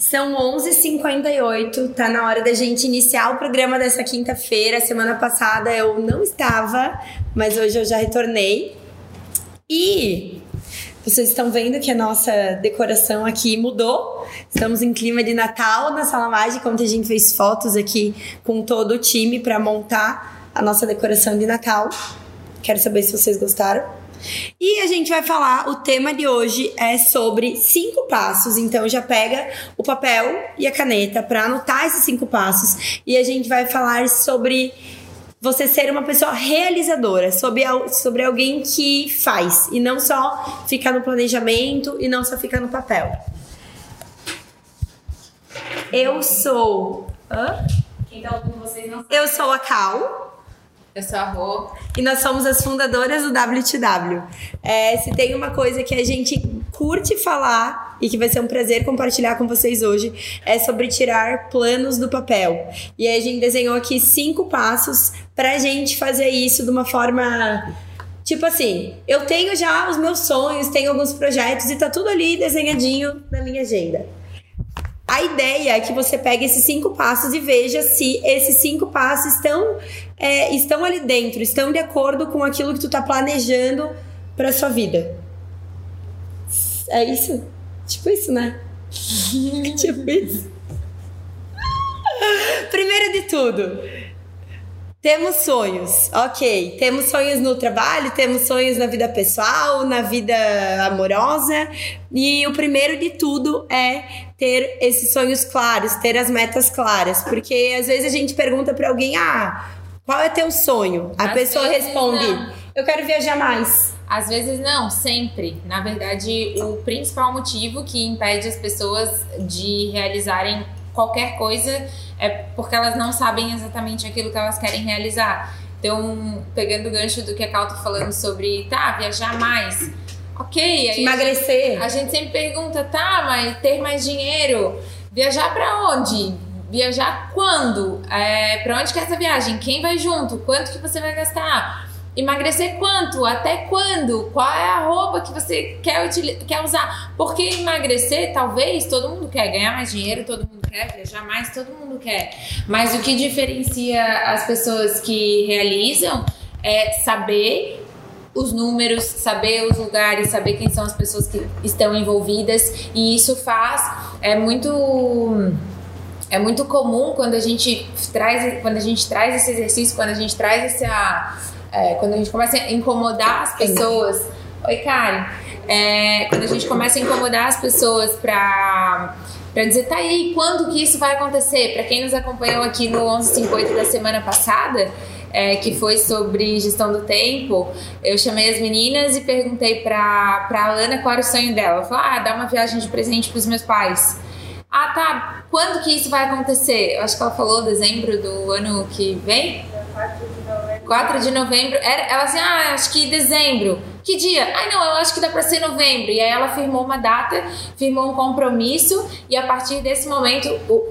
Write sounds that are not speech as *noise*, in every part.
São 11h58, tá na hora da gente iniciar o programa dessa quinta-feira. Semana passada eu não estava, mas hoje eu já retornei. E vocês estão vendo que a nossa decoração aqui mudou. Estamos em clima de Natal na Sala Mágica, onde a gente fez fotos aqui com todo o time para montar a nossa decoração de Natal. Quero saber se vocês gostaram. E a gente vai falar, o tema de hoje é sobre cinco passos. Então já pega o papel e a caneta para anotar esses cinco passos. E a gente vai falar sobre você ser uma pessoa realizadora, sobre, sobre alguém que faz e não só ficar no planejamento e não só ficar no papel. Eu sou. Hã? Quem tá ouvindo vocês não. Eu sou a Cal. Eu sou a Rô. E nós somos as fundadoras do WTW. É, se tem uma coisa que a gente curte falar e que vai ser um prazer compartilhar com vocês hoje, é sobre tirar planos do papel. E a gente desenhou aqui cinco passos pra gente fazer isso de uma forma. Tipo assim, eu tenho já os meus sonhos, tenho alguns projetos e tá tudo ali desenhadinho na minha agenda. A ideia é que você pegue esses cinco passos e veja se esses cinco passos estão, é, estão ali dentro, estão de acordo com aquilo que tu tá planejando para sua vida. É isso? Tipo isso, né? *laughs* tipo isso. Primeiro de tudo, temos sonhos, ok. Temos sonhos no trabalho, temos sonhos na vida pessoal, na vida amorosa. E o primeiro de tudo é ter esses sonhos claros, ter as metas claras. Porque às vezes a gente pergunta para alguém: ah, qual é teu sonho? A às pessoa responde: não. eu quero viajar mais. Às vezes não, sempre. Na verdade, o principal motivo que impede as pessoas de realizarem qualquer coisa é porque elas não sabem exatamente aquilo que elas querem realizar. Então, pegando o gancho do que a Cal tá falando sobre, tá, viajar mais. Ok, aí emagrecer. A gente, a gente sempre pergunta, tá, mas ter mais dinheiro, viajar para onde? Viajar quando? É, para onde que é essa viagem? Quem vai junto? Quanto que você vai gastar? Emagrecer quanto? Até quando? Qual é a roupa que você quer, quer usar? Porque emagrecer, talvez, todo mundo quer ganhar mais dinheiro, todo mundo quer viajar mais, todo mundo quer. Mas o que diferencia as pessoas que realizam é saber os números, saber os lugares, saber quem são as pessoas que estão envolvidas. E isso faz é muito é muito comum quando a gente traz quando a gente traz esse exercício, quando a gente traz essa é, quando a gente começa a incomodar as pessoas. Oi, Karen. É, quando a gente começa a incomodar as pessoas para para dizer, tá aí, quando que isso vai acontecer? Para quem nos acompanhou aqui no 1158 da semana passada, é, que foi sobre gestão do tempo, eu chamei as meninas e perguntei para a Alana qual era o sonho dela. Falei, ah, dar uma viagem de presente para os meus pais. Ah, tá, quando que isso vai acontecer? Eu acho que ela falou dezembro do ano que vem. 4 de novembro. Era, ela assim, ah, acho que dezembro. Que dia? Ai, não, eu acho que dá para ser novembro. E aí ela firmou uma data, firmou um compromisso, e a partir desse momento,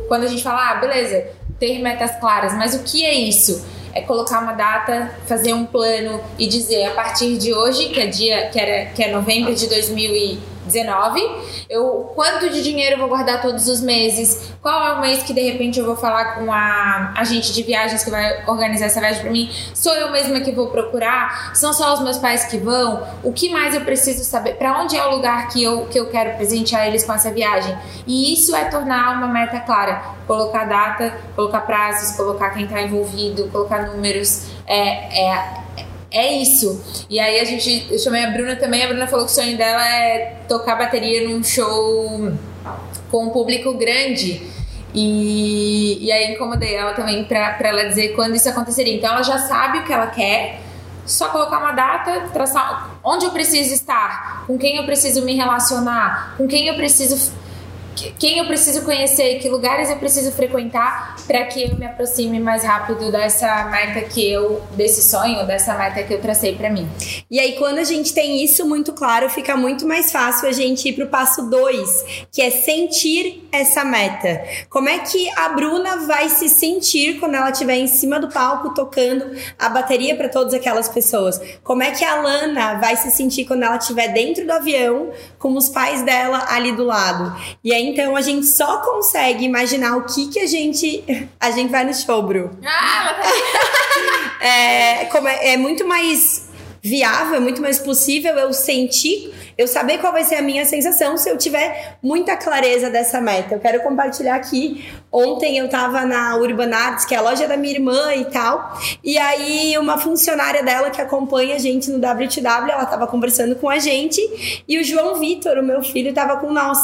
quando a gente fala, ah, beleza, ter metas claras, mas o que é isso? É colocar uma data, fazer um plano e dizer a partir de hoje, que é dia, que, era, que é novembro de 2020 19. Eu, quanto de dinheiro eu vou guardar todos os meses? Qual é o mês que de repente eu vou falar com a agente de viagens que vai organizar essa viagem para mim? Sou eu mesma que vou procurar? São só os meus pais que vão? O que mais eu preciso saber? Para onde é o lugar que eu, que eu quero presentear eles com essa viagem? E isso é tornar uma meta clara. Colocar data, colocar prazos, colocar quem está envolvido, colocar números. É, é é isso. E aí a gente, eu chamei a Bruna também, a Bruna falou que o sonho dela é tocar bateria num show com um público grande. E, e aí incomodei ela também pra, pra ela dizer quando isso aconteceria. Então ela já sabe o que ela quer, só colocar uma data, traçar onde eu preciso estar, com quem eu preciso me relacionar, com quem eu preciso quem eu preciso conhecer, que lugares eu preciso frequentar para que eu me aproxime mais rápido dessa meta que eu, desse sonho, dessa meta que eu tracei para mim. E aí, quando a gente tem isso muito claro, fica muito mais fácil a gente ir pro passo 2, que é sentir essa meta. Como é que a Bruna vai se sentir quando ela estiver em cima do palco tocando a bateria para todas aquelas pessoas? Como é que a Lana vai se sentir quando ela estiver dentro do avião com os pais dela ali do lado? E é então a gente só consegue imaginar o que que a gente. A gente vai no show, Bru. Ah, ela tá *laughs* É, como é, é muito mais viável, é muito mais possível eu sentir, eu saber qual vai ser a minha sensação se eu tiver muita clareza dessa meta. Eu quero compartilhar aqui. Ontem eu tava na Urban Arts, que é a loja da minha irmã e tal, e aí uma funcionária dela que acompanha a gente no WTW, ela tava conversando com a gente e o João Vitor, o meu filho, tava com nós.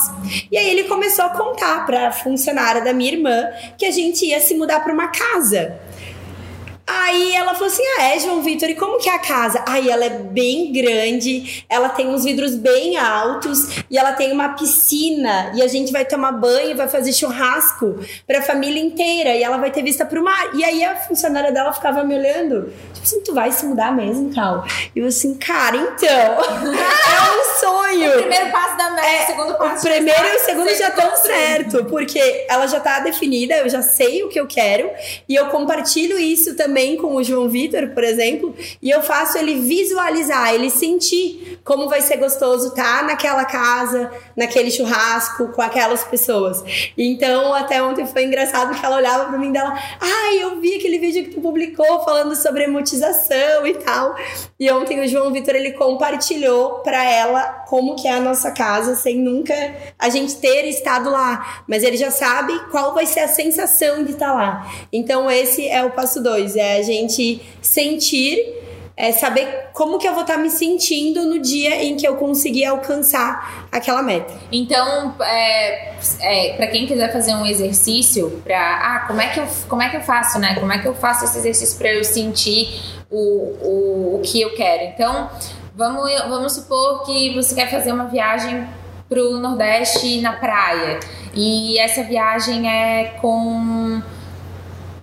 E aí ele começou a contar pra funcionária da minha irmã que a gente ia se mudar pra uma casa. Aí ela falou assim: Ah, é, João Vitor, e como que é a casa? Aí ela é bem grande, ela tem uns vidros bem altos e ela tem uma piscina e a gente vai tomar banho, vai fazer churrasco pra família inteira e ela vai ter vista pro mar. E aí a funcionária dela ficava me olhando, tipo assim, tu vai se mudar mesmo, Cal? E eu assim, cara, então, *laughs* é um sonho. O primeiro passo da meta, o segundo passo. É, O primeiro e o já segundo já estão 100%. certo, porque ela já tá definida, eu já sei o que eu quero, e eu compartilho isso também com o João Vitor, por exemplo, e eu faço ele visualizar, ele sentir como vai ser gostoso estar naquela casa, naquele churrasco, com aquelas pessoas. Então, até ontem foi engraçado que ela olhava pra mim dela, ai, eu vi aquele vídeo que tu publicou falando sobre emotização e tal. E ontem o João Vitor ele compartilhou pra ela como que é a nossa casa, sem nunca a gente ter estado lá, mas ele já sabe qual vai ser a sensação de estar lá. Então esse é o passo dois, é gente sentir, é saber como que eu vou estar me sentindo no dia em que eu conseguir alcançar aquela meta. Então, é, é, para quem quiser fazer um exercício para, ah, como é que eu, como é que eu faço, né? Como é que eu faço esse exercício para eu sentir o, o, o que eu quero? Então, vamos, vamos supor que você quer fazer uma viagem pro Nordeste na praia e essa viagem é com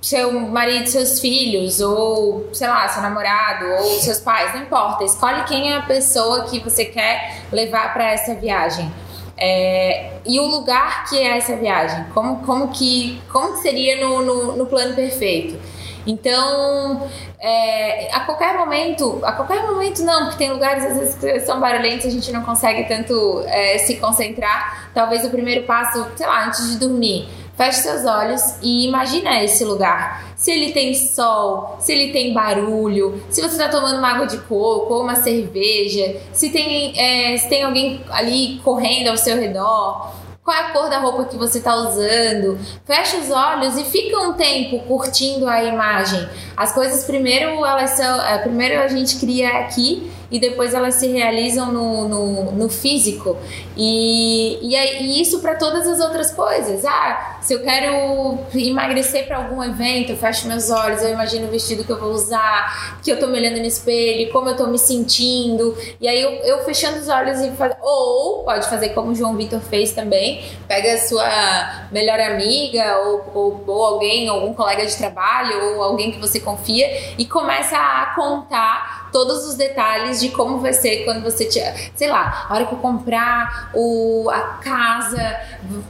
seu marido, seus filhos, ou sei lá, seu namorado, ou seus pais, não importa. Escolhe quem é a pessoa que você quer levar para essa viagem. É, e o lugar que é essa viagem, como, como, que, como que seria no, no, no plano perfeito? Então, é, a qualquer momento, a qualquer momento não, porque tem lugares às vezes que são barulhentos, a gente não consegue tanto é, se concentrar. Talvez o primeiro passo, sei lá, antes de dormir, feche seus olhos e imagina esse lugar. Se ele tem sol, se ele tem barulho, se você está tomando uma água de coco ou uma cerveja, se tem, é, se tem alguém ali correndo ao seu redor. Qual é a cor da roupa que você está usando? Fecha os olhos e fica um tempo curtindo a imagem. As coisas primeiro elas são, é, primeiro a gente cria aqui e depois elas se realizam no, no, no físico. E, e, e isso para todas as outras coisas. Ah, se eu quero emagrecer para algum evento, eu fecho meus olhos, eu imagino o vestido que eu vou usar, que eu tô me olhando no espelho, como eu tô me sentindo. E aí eu, eu fechando os olhos e faz... ou pode fazer como o João Vitor fez também, pega a sua melhor amiga ou, ou, ou alguém, algum colega de trabalho ou alguém que você confia e começa a contar todos os detalhes de como vai ser quando você tiver, sei lá, a hora que eu comprar o, a casa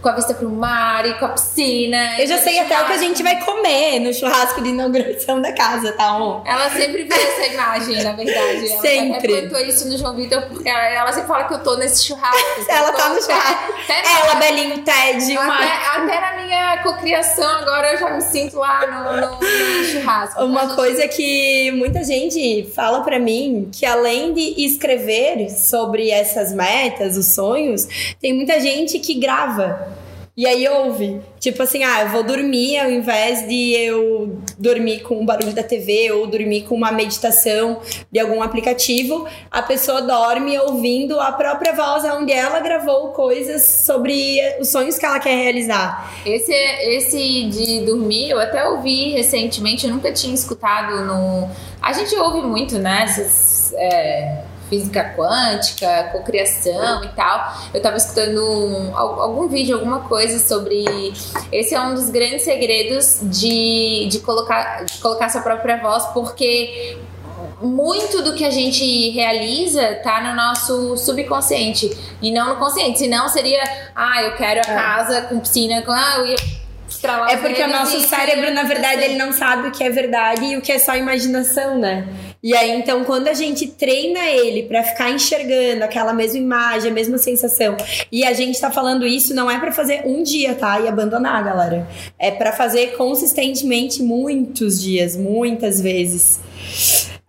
com a vista pro mar e com a piscina. Eu já sei até o que a gente vai comer no churrasco de inauguração da casa, tá? On? Ela sempre vê essa imagem, na verdade. Ela Sempre. até plantou isso no João Vitor, porque ela, ela sempre fala que eu tô nesse churrasco. Ela tá no até- churrasco. até Ela, na- Belinho, Ted, uma... até, até na minha cocriação agora eu já me sinto lá no, no- no churrasco. Uma A gente- coisa que muita gente fala pra mim, que além de escrever sobre essas metas, os sonhos, tem muita gente que grava. E aí ouve, tipo assim, ah, eu vou dormir ao invés de eu dormir com o barulho da TV ou dormir com uma meditação de algum aplicativo, a pessoa dorme ouvindo a própria voz onde ela gravou coisas sobre os sonhos que ela quer realizar. Esse, esse de dormir, eu até ouvi recentemente, eu nunca tinha escutado no. A gente ouve muito, né? Essas, é, física quântica, cocriação e tal. Eu tava escutando um- al- algum vídeo, alguma coisa sobre. Esse é um dos grandes segredos de, de, colocar, de colocar sua própria voz, porque muito do que a gente realiza tá no nosso subconsciente e não no consciente. Senão seria, ah, eu quero a casa com piscina, com, ah, eu ia estralar É porque o nosso cérebro, na verdade, ele não sabe o que é verdade e o que é só imaginação, né? E aí, então, quando a gente treina ele para ficar enxergando aquela mesma imagem, a mesma sensação, e a gente tá falando isso, não é para fazer um dia, tá? E abandonar, galera. É para fazer consistentemente muitos dias, muitas vezes.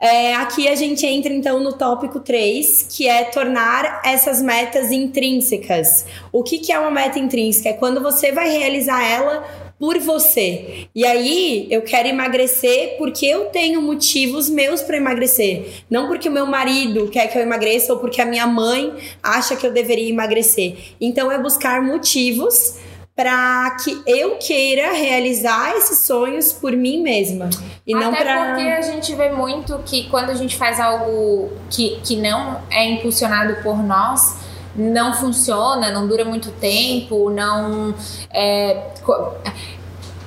É, aqui a gente entra então no tópico 3, que é tornar essas metas intrínsecas. O que, que é uma meta intrínseca? É quando você vai realizar ela por você. E aí, eu quero emagrecer porque eu tenho motivos meus para emagrecer. Não porque o meu marido quer que eu emagreça ou porque a minha mãe acha que eu deveria emagrecer. Então, é buscar motivos para que eu queira realizar esses sonhos por mim mesma e Até não para porque a gente vê muito que quando a gente faz algo que, que não é impulsionado por nós não funciona, não dura muito tempo, não é,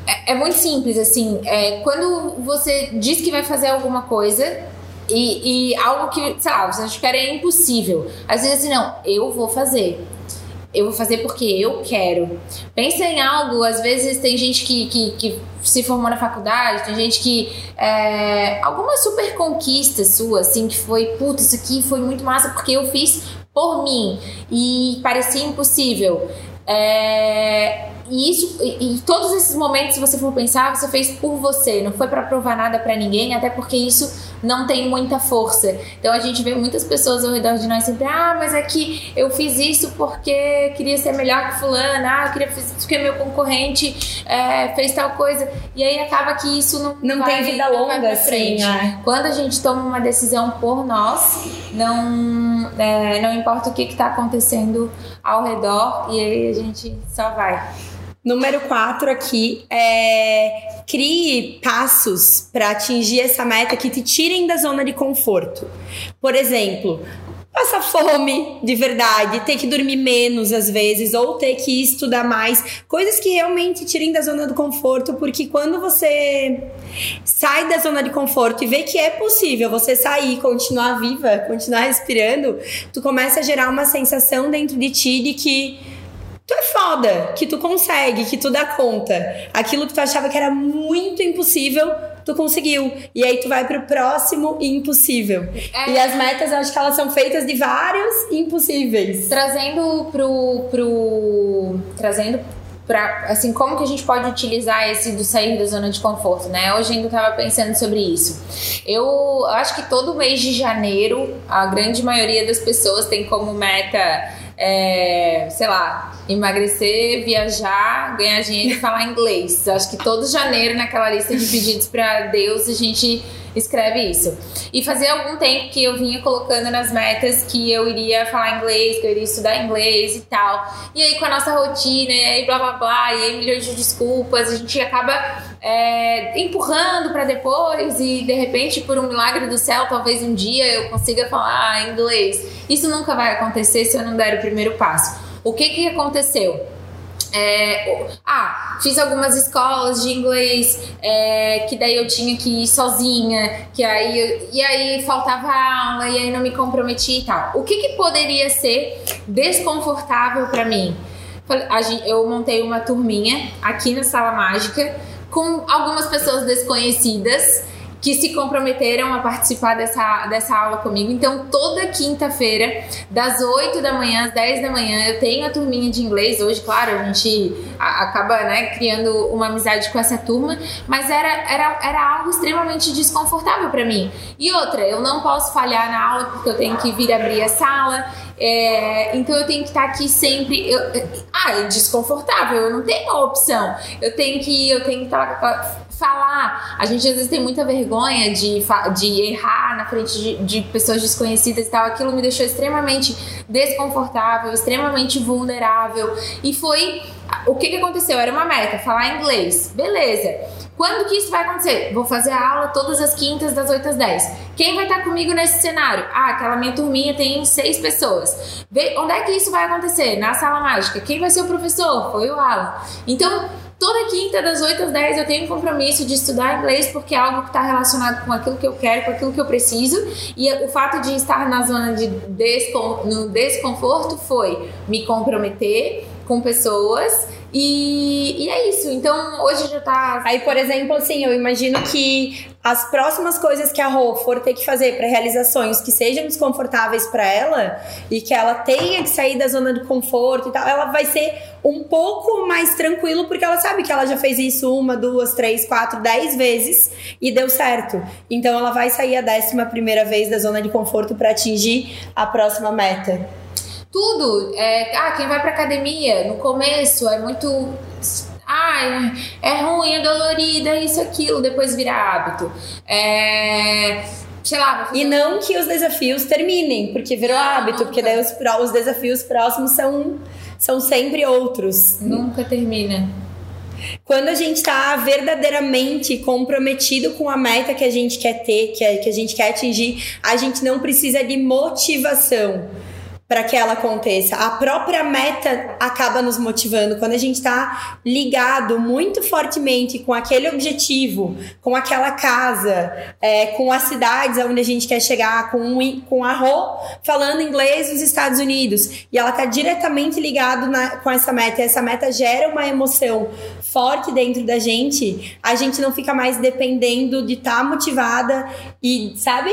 é, é muito simples assim. É, quando você diz que vai fazer alguma coisa e, e algo que, sei lá, você acha que é impossível. Às vezes assim, não, eu vou fazer eu vou fazer porque eu quero. Pensa em algo, às vezes tem gente que, que, que se formou na faculdade, tem gente que. É, alguma super conquista sua, assim, que foi, putz, isso aqui foi muito massa porque eu fiz por mim e parecia impossível. É, e isso, e, e, todos esses momentos, se você for pensar, você fez por você, não foi para provar nada para ninguém, até porque isso não tem muita força. Então a gente vê muitas pessoas ao redor de nós sempre, ah, mas é que eu fiz isso porque queria ser melhor que fulano, ah, eu queria fazer isso porque meu concorrente é, fez tal coisa. E aí acaba que isso não, não vai, tem vida longa pra assim, frente. Assim, Quando a gente toma uma decisão por nós, não, é, não importa o que está acontecendo ao redor, e aí a gente só vai. Número 4 aqui é crie passos para atingir essa meta que te tirem da zona de conforto. Por exemplo, passar fome de verdade, ter que dormir menos às vezes, ou ter que estudar mais, coisas que realmente tirem da zona do conforto, porque quando você sai da zona de conforto e vê que é possível você sair, continuar viva, continuar respirando, tu começa a gerar uma sensação dentro de ti de que tu é foda, que tu consegue, que tu dá conta. Aquilo que tu achava que era muito impossível, tu conseguiu. E aí tu vai pro próximo impossível. É. E as metas, eu acho que elas são feitas de vários impossíveis. Trazendo pro. pro trazendo Pra, assim, como que a gente pode utilizar esse do sair da zona de conforto, né? Hoje ainda estava pensando sobre isso. Eu acho que todo mês de janeiro, a grande maioria das pessoas tem como meta é, sei lá, emagrecer, viajar, ganhar dinheiro e falar inglês. Acho que todo janeiro naquela lista de pedidos para Deus a gente escreve isso. E fazia algum tempo que eu vinha colocando nas metas que eu iria falar inglês, que eu iria estudar inglês e tal. E aí com a nossa rotina, e aí blá blá blá, e aí milhões de desculpas, a gente acaba é, empurrando para depois e de repente, por um milagre do céu, talvez um dia eu consiga falar inglês. Isso nunca vai acontecer se eu não der o primeiro passo. O que que aconteceu? É, ah, fiz algumas escolas de inglês é, que daí eu tinha que ir sozinha, que aí e aí faltava aula e aí não me comprometi e tal. O que, que poderia ser desconfortável para mim? Eu montei uma turminha aqui na sala mágica com algumas pessoas desconhecidas que se comprometeram a participar dessa, dessa aula comigo. Então, toda quinta-feira, das 8 da manhã às 10 da manhã, eu tenho a turminha de inglês. Hoje, claro, a gente acaba né, criando uma amizade com essa turma, mas era, era, era algo extremamente desconfortável para mim. E outra, eu não posso falhar na aula porque eu tenho que vir abrir a sala. É, então eu tenho que estar aqui sempre. Eu, ah, é desconfortável, eu não tenho opção. Eu tenho que, eu tenho que estar falar. A gente às vezes tem muita vergonha de, de errar na frente de, de, pessoas desconhecidas e tal. Aquilo me deixou extremamente desconfortável, extremamente vulnerável. E foi. O que, que aconteceu? Era uma meta, falar inglês. Beleza. Quando que isso vai acontecer? Vou fazer a aula todas as quintas, das 8 às 10. Quem vai estar comigo nesse cenário? Ah, aquela minha turminha tem seis pessoas. Vê, onde é que isso vai acontecer? Na sala mágica. Quem vai ser o professor? Foi o Alan. Então, Toda quinta, das 8 às 10, eu tenho um compromisso de estudar inglês porque é algo que está relacionado com aquilo que eu quero, com aquilo que eu preciso. E o fato de estar na zona de descon no desconforto foi me comprometer com pessoas E, e é isso. Então, hoje já tá. Aí, por exemplo, assim, eu imagino que as próximas coisas que a Rô for ter que fazer para realizar sonhos que sejam desconfortáveis para ela e que ela tenha que sair da zona de conforto e tal, ela vai ser um pouco mais tranquilo porque ela sabe que ela já fez isso uma, duas, três, quatro, dez vezes e deu certo. Então ela vai sair a décima primeira vez da zona de conforto para atingir a próxima meta. Tudo. É, ah, quem vai pra academia, no começo é muito ah, é ruim, é dolorido, é isso, aquilo, depois vira hábito. É. Sei lá, E não que os desafios terminem, porque virou não, hábito, nunca. porque daí os, os desafios próximos são, são sempre outros. Nunca termina. Quando a gente está verdadeiramente comprometido com a meta que a gente quer ter, que a, que a gente quer atingir, a gente não precisa de motivação para que ela aconteça. A própria meta acaba nos motivando. Quando a gente está ligado muito fortemente com aquele objetivo, com aquela casa, é, com as cidades onde a gente quer chegar, com, com a Rô falando inglês nos Estados Unidos, e ela está diretamente ligado na, com essa meta, e essa meta gera uma emoção forte dentro da gente, a gente não fica mais dependendo de estar tá motivada e, sabe?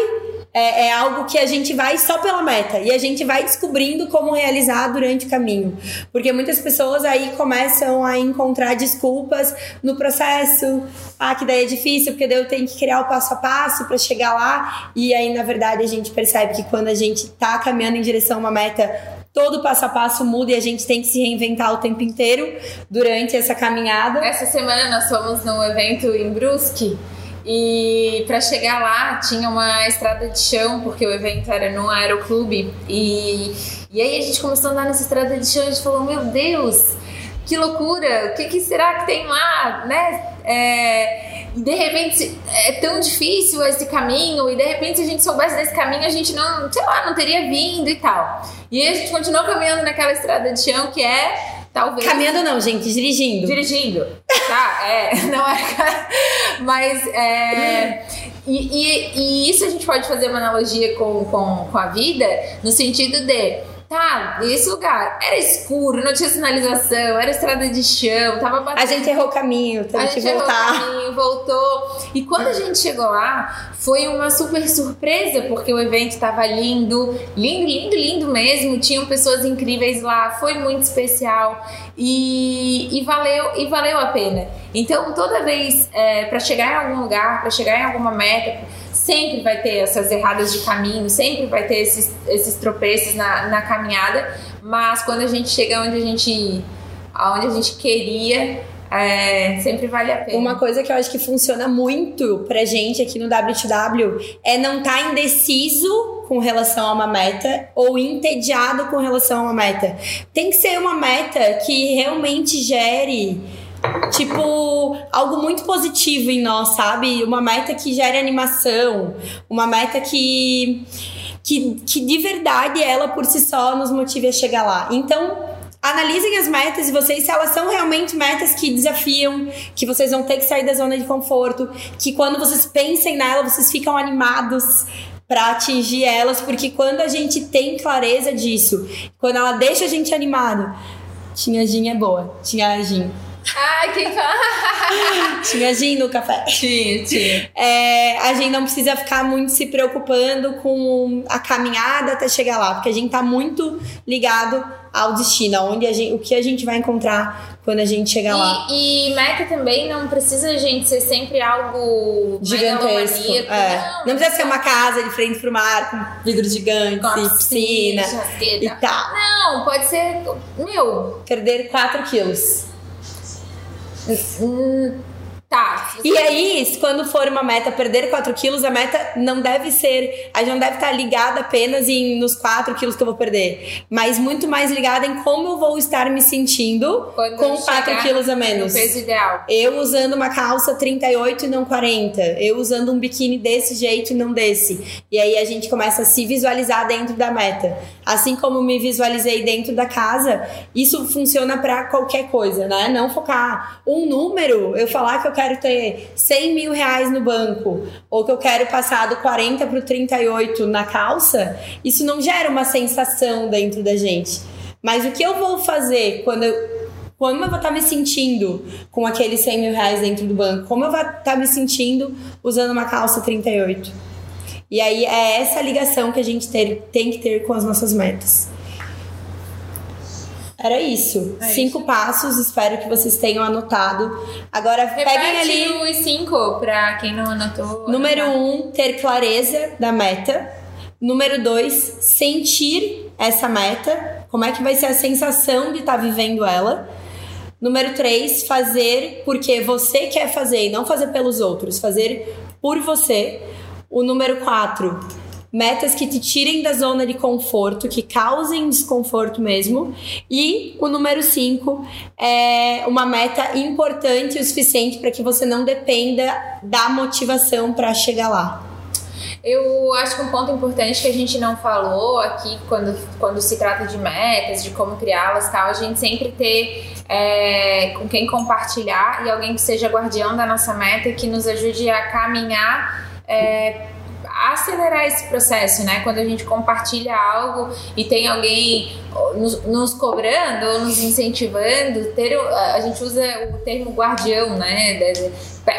É, é, algo que a gente vai só pela meta e a gente vai descobrindo como realizar durante o caminho. Porque muitas pessoas aí começam a encontrar desculpas no processo. Ah, que daí é difícil, porque daí eu tenho que criar o passo a passo para chegar lá. E aí, na verdade, a gente percebe que quando a gente tá caminhando em direção a uma meta, todo passo a passo muda e a gente tem que se reinventar o tempo inteiro durante essa caminhada. Essa semana nós fomos num evento em Brusque e para chegar lá tinha uma estrada de chão, porque o evento era no aeroclube. E, e aí a gente começou a andar nessa estrada de chão e a gente falou: Meu Deus, que loucura! O que, que será que tem lá? Né? É, de repente é tão difícil esse caminho, e de repente se a gente soubesse desse caminho, a gente não, sei lá, não teria vindo e tal. E aí a gente continuou caminhando naquela estrada de chão que é Talvez. Caminhando não, gente, dirigindo. Dirigindo. Tá, é. *laughs* Não é. Mas é. E, e, e, isso a gente pode fazer uma analogia com, com, com a vida, no sentido de Tá, esse lugar era escuro, não tinha sinalização, era estrada de chão, tava batendo. A gente errou o caminho, teve que voltar. Errou o caminho, voltou. E quando a gente chegou lá, foi uma super surpresa, porque o evento tava lindo, lindo, lindo, lindo mesmo. Tinham pessoas incríveis lá, foi muito especial e, e valeu e valeu a pena. Então, toda vez é, para chegar em algum lugar, para chegar em alguma meta, sempre vai ter essas erradas de caminho, sempre vai ter esses, esses tropeços na, na caminhada, mas quando a gente chega onde a gente, aonde a gente queria, é, sempre vale a pena. Uma coisa que eu acho que funciona muito pra gente aqui no W2W é não estar tá indeciso com relação a uma meta ou entediado com relação a uma meta. Tem que ser uma meta que realmente gere tipo, algo muito positivo em nós, sabe? Uma meta que gere animação, uma meta que, que, que de verdade ela por si só nos motive a chegar lá. Então, analisem as metas de vocês se elas são realmente metas que desafiam, que vocês vão ter que sair da zona de conforto, que quando vocês pensem nela, vocês ficam animados para atingir elas, porque quando a gente tem clareza disso, quando ela deixa a gente animado, tinha é boa, tinha. Ai, quem fala? *laughs* tinha gin no café. Tinha, tinha. É, a gente não precisa ficar muito se preocupando com a caminhada até chegar lá, porque a gente tá muito ligado ao destino, aonde a gente, o que a gente vai encontrar quando a gente chegar e, lá. E meta também não precisa a gente ser sempre algo gigantesco. É. Não, não, precisa ser uma casa de frente pro mar com vidros gigantes com piscina, piscina e tal. Não, pode ser, meu, perder 4 quilos. 嗯 tá. E aí, quando for uma meta perder 4 quilos, a meta não deve ser. A gente não deve estar ligada apenas em, nos 4 quilos que eu vou perder. Mas muito mais ligada em como eu vou estar me sentindo quando com 4 quilos a menos. peso ideal. Eu usando uma calça 38 e não 40. Eu usando um biquíni desse jeito e não desse. E aí a gente começa a se visualizar dentro da meta. Assim como me visualizei dentro da casa, isso funciona para qualquer coisa, né? Não focar um número, eu falar que eu quero ter 100 mil reais no banco, ou que eu quero passar do 40 para o 38 na calça, isso não gera uma sensação dentro da gente. Mas o que eu vou fazer quando eu eu vou estar tá me sentindo com aqueles 100 mil reais dentro do banco? Como eu vou estar tá me sentindo usando uma calça 38? E aí é essa ligação que a gente ter, tem que ter com as nossas metas. Era isso. É cinco isso. passos, espero que vocês tenham anotado. Agora Repete peguem ali. os cinco para quem não anotou. Número um, ter clareza da meta. Número dois, sentir essa meta. Como é que vai ser a sensação de estar tá vivendo ela? Número três, fazer porque você quer fazer e não fazer pelos outros, fazer por você. O número quatro, metas que te tirem da zona de conforto, que causem desconforto mesmo. E o número 5 é uma meta importante o suficiente para que você não dependa da motivação para chegar lá. Eu acho que um ponto importante que a gente não falou aqui quando, quando se trata de metas, de como criá-las tal, a gente sempre ter é, com quem compartilhar e alguém que seja guardião da nossa meta e que nos ajude a caminhar é, acelerar esse processo, né? Quando a gente compartilha algo e tem alguém nos, nos cobrando ou nos incentivando, ter, a gente usa o termo guardião, né?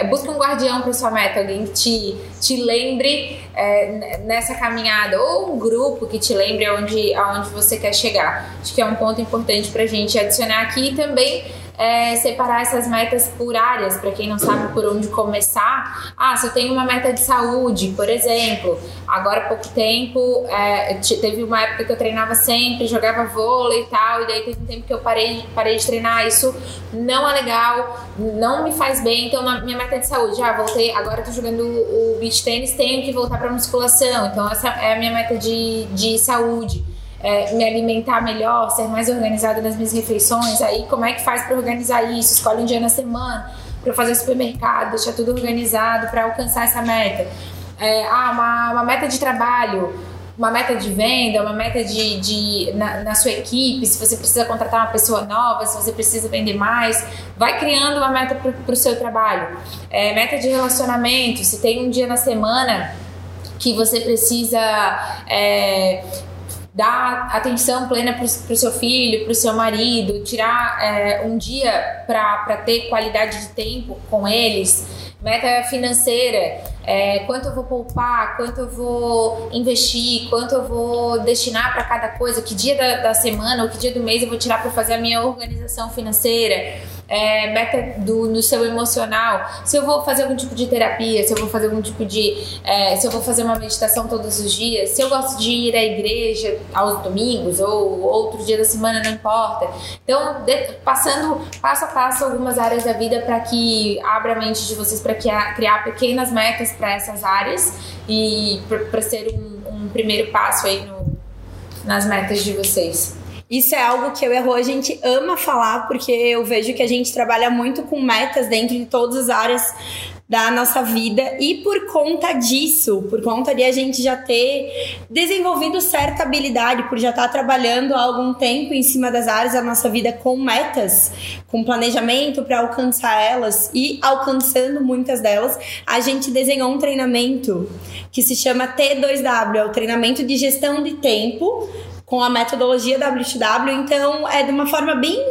Busca um guardião para sua meta, alguém que te, te lembre é, nessa caminhada, ou um grupo que te lembre aonde, aonde você quer chegar. Acho que é um ponto importante para a gente adicionar aqui e também é, separar essas metas por áreas, para quem não sabe por onde começar. Ah, se eu tenho uma meta de saúde, por exemplo, agora há pouco tempo, é, teve uma época que eu treinava sempre, jogava vôlei e tal, e daí teve um tempo que eu parei, parei de treinar. Isso não é legal, não me faz bem. Então, na minha meta de saúde, já ah, voltei, agora tô jogando o beach tênis, tenho que voltar para musculação. Então, essa é a minha meta de, de saúde é, me alimentar melhor, ser mais organizada nas minhas refeições. Aí, como é que faz para organizar isso? Escolhe um dia na semana para fazer supermercado, deixar tudo organizado para alcançar essa meta. É, ah, uma, uma meta de trabalho uma meta de venda, uma meta de, de na, na, sua equipe, se você precisa contratar uma pessoa nova, se você precisa vender mais, vai criando uma meta para o seu trabalho. É, meta de relacionamento, se tem um dia na semana que você precisa é, dar atenção plena para o seu filho, para o seu marido, tirar é, um dia para ter qualidade de tempo com eles, meta financeira, é, quanto eu vou poupar, quanto eu vou investir, quanto eu vou destinar para cada coisa, que dia da, da semana ou que dia do mês eu vou tirar para fazer a minha organização financeira é, meta do, no seu emocional, se eu vou fazer algum tipo de terapia, se eu vou fazer algum tipo de. É, se eu vou fazer uma meditação todos os dias, se eu gosto de ir à igreja aos domingos ou outro dia da semana, não importa. Então, de, passando passo a passo algumas áreas da vida para que abra a mente de vocês para criar, pequenas metas para essas áreas e para ser um, um primeiro passo aí no, nas metas de vocês. Isso é algo que eu e a a gente ama falar, porque eu vejo que a gente trabalha muito com metas dentro de todas as áreas da nossa vida. E por conta disso, por conta de a gente já ter desenvolvido certa habilidade, por já estar trabalhando há algum tempo em cima das áreas da nossa vida com metas, com planejamento para alcançar elas e alcançando muitas delas, a gente desenhou um treinamento que se chama T2W, é o treinamento de gestão de tempo com a metodologia W2W, então é de uma forma bem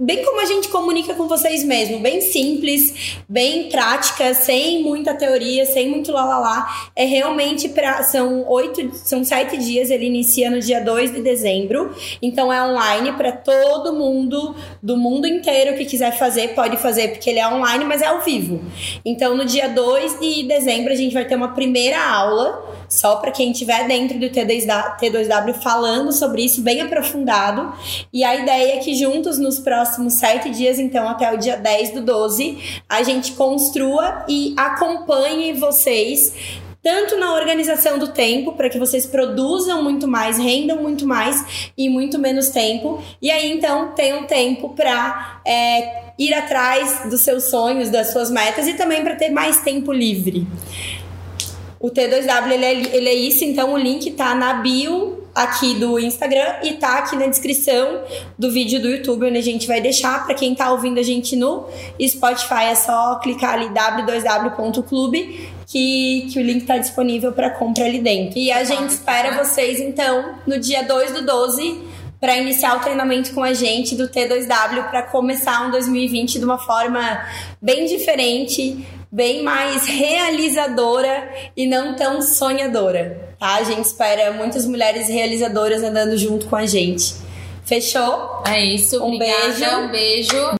bem como a gente comunica com vocês mesmo, bem simples, bem prática, sem muita teoria, sem muito lá lá lá. É realmente para são oito, são sete dias, ele inicia no dia 2 de dezembro. Então é online para todo mundo do mundo inteiro que quiser fazer, pode fazer, porque ele é online, mas é ao vivo. Então no dia 2 de dezembro a gente vai ter uma primeira aula só para quem estiver dentro do T2W falando sobre isso bem aprofundado. E a ideia é que juntos nos próximos sete dias, então até o dia 10 do 12, a gente construa e acompanhe vocês tanto na organização do tempo, para que vocês produzam muito mais, rendam muito mais em muito menos tempo, e aí então tenham tempo para é, ir atrás dos seus sonhos, das suas metas e também para ter mais tempo livre. O T2W ele é, ele é isso, então o link tá na bio aqui do Instagram e tá aqui na descrição do vídeo do YouTube, onde a gente vai deixar. Para quem tá ouvindo a gente no Spotify, é só clicar ali w2w.clube que, que o link tá disponível para compra ali dentro. E a gente espera vocês, então, no dia 2 do 12 para iniciar o treinamento com a gente do T2W para começar um 2020 de uma forma bem diferente, bem mais realizadora e não tão sonhadora, tá? A gente espera muitas mulheres realizadoras andando junto com a gente. Fechou? É isso. Um obrigada, beijo. Um beijo.